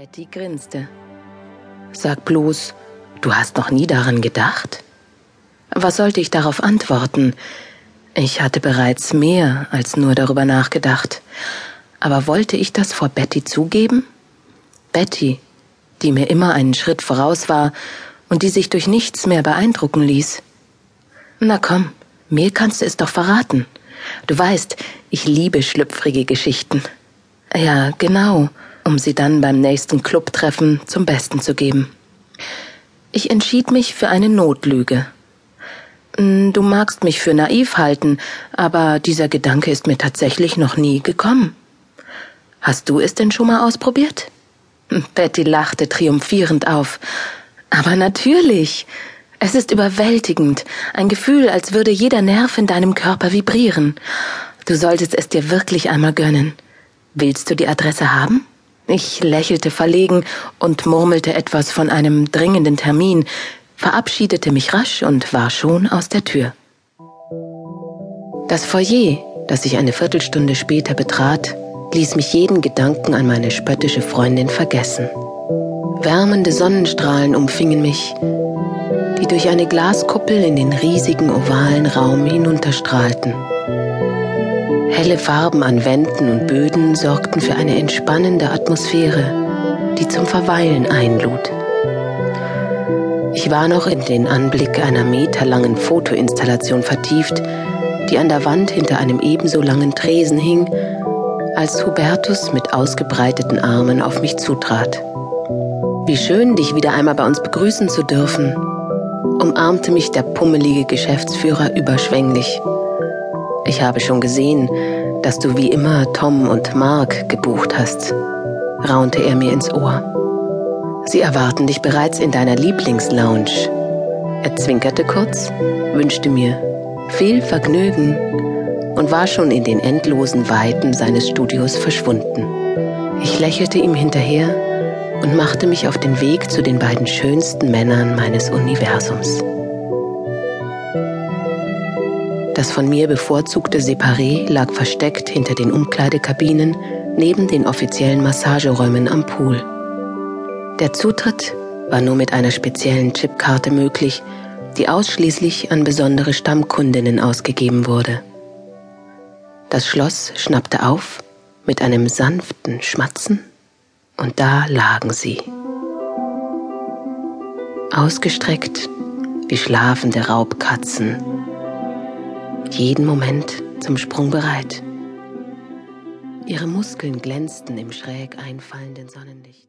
Betty grinste. Sag bloß, du hast noch nie daran gedacht? Was sollte ich darauf antworten? Ich hatte bereits mehr als nur darüber nachgedacht. Aber wollte ich das vor Betty zugeben? Betty, die mir immer einen Schritt voraus war und die sich durch nichts mehr beeindrucken ließ. Na komm, mir kannst du es doch verraten. Du weißt, ich liebe schlüpfrige Geschichten. Ja, genau um sie dann beim nächsten Clubtreffen zum Besten zu geben. Ich entschied mich für eine Notlüge. Hm, du magst mich für naiv halten, aber dieser Gedanke ist mir tatsächlich noch nie gekommen. Hast du es denn schon mal ausprobiert? Betty lachte triumphierend auf. Aber natürlich. Es ist überwältigend, ein Gefühl, als würde jeder Nerv in deinem Körper vibrieren. Du solltest es dir wirklich einmal gönnen. Willst du die Adresse haben? Ich lächelte verlegen und murmelte etwas von einem dringenden Termin, verabschiedete mich rasch und war schon aus der Tür. Das Foyer, das ich eine Viertelstunde später betrat, ließ mich jeden Gedanken an meine spöttische Freundin vergessen. Wärmende Sonnenstrahlen umfingen mich, die durch eine Glaskuppel in den riesigen ovalen Raum hinunterstrahlten. Helle Farben an Wänden und Böden sorgten für eine entspannende Atmosphäre, die zum Verweilen einlud. Ich war noch in den Anblick einer meterlangen Fotoinstallation vertieft, die an der Wand hinter einem ebenso langen Tresen hing, als Hubertus mit ausgebreiteten Armen auf mich zutrat. Wie schön, dich wieder einmal bei uns begrüßen zu dürfen, umarmte mich der pummelige Geschäftsführer überschwänglich. Ich habe schon gesehen, dass du wie immer Tom und Mark gebucht hast, raunte er mir ins Ohr. Sie erwarten dich bereits in deiner Lieblingslounge. Er zwinkerte kurz, wünschte mir viel Vergnügen und war schon in den endlosen Weiten seines Studios verschwunden. Ich lächelte ihm hinterher und machte mich auf den Weg zu den beiden schönsten Männern meines Universums. Das von mir bevorzugte Separé lag versteckt hinter den Umkleidekabinen neben den offiziellen Massageräumen am Pool. Der Zutritt war nur mit einer speziellen Chipkarte möglich, die ausschließlich an besondere Stammkundinnen ausgegeben wurde. Das Schloss schnappte auf mit einem sanften Schmatzen und da lagen sie. Ausgestreckt wie schlafende Raubkatzen jeden Moment zum Sprung bereit. Ihre Muskeln glänzten im schräg einfallenden Sonnenlicht.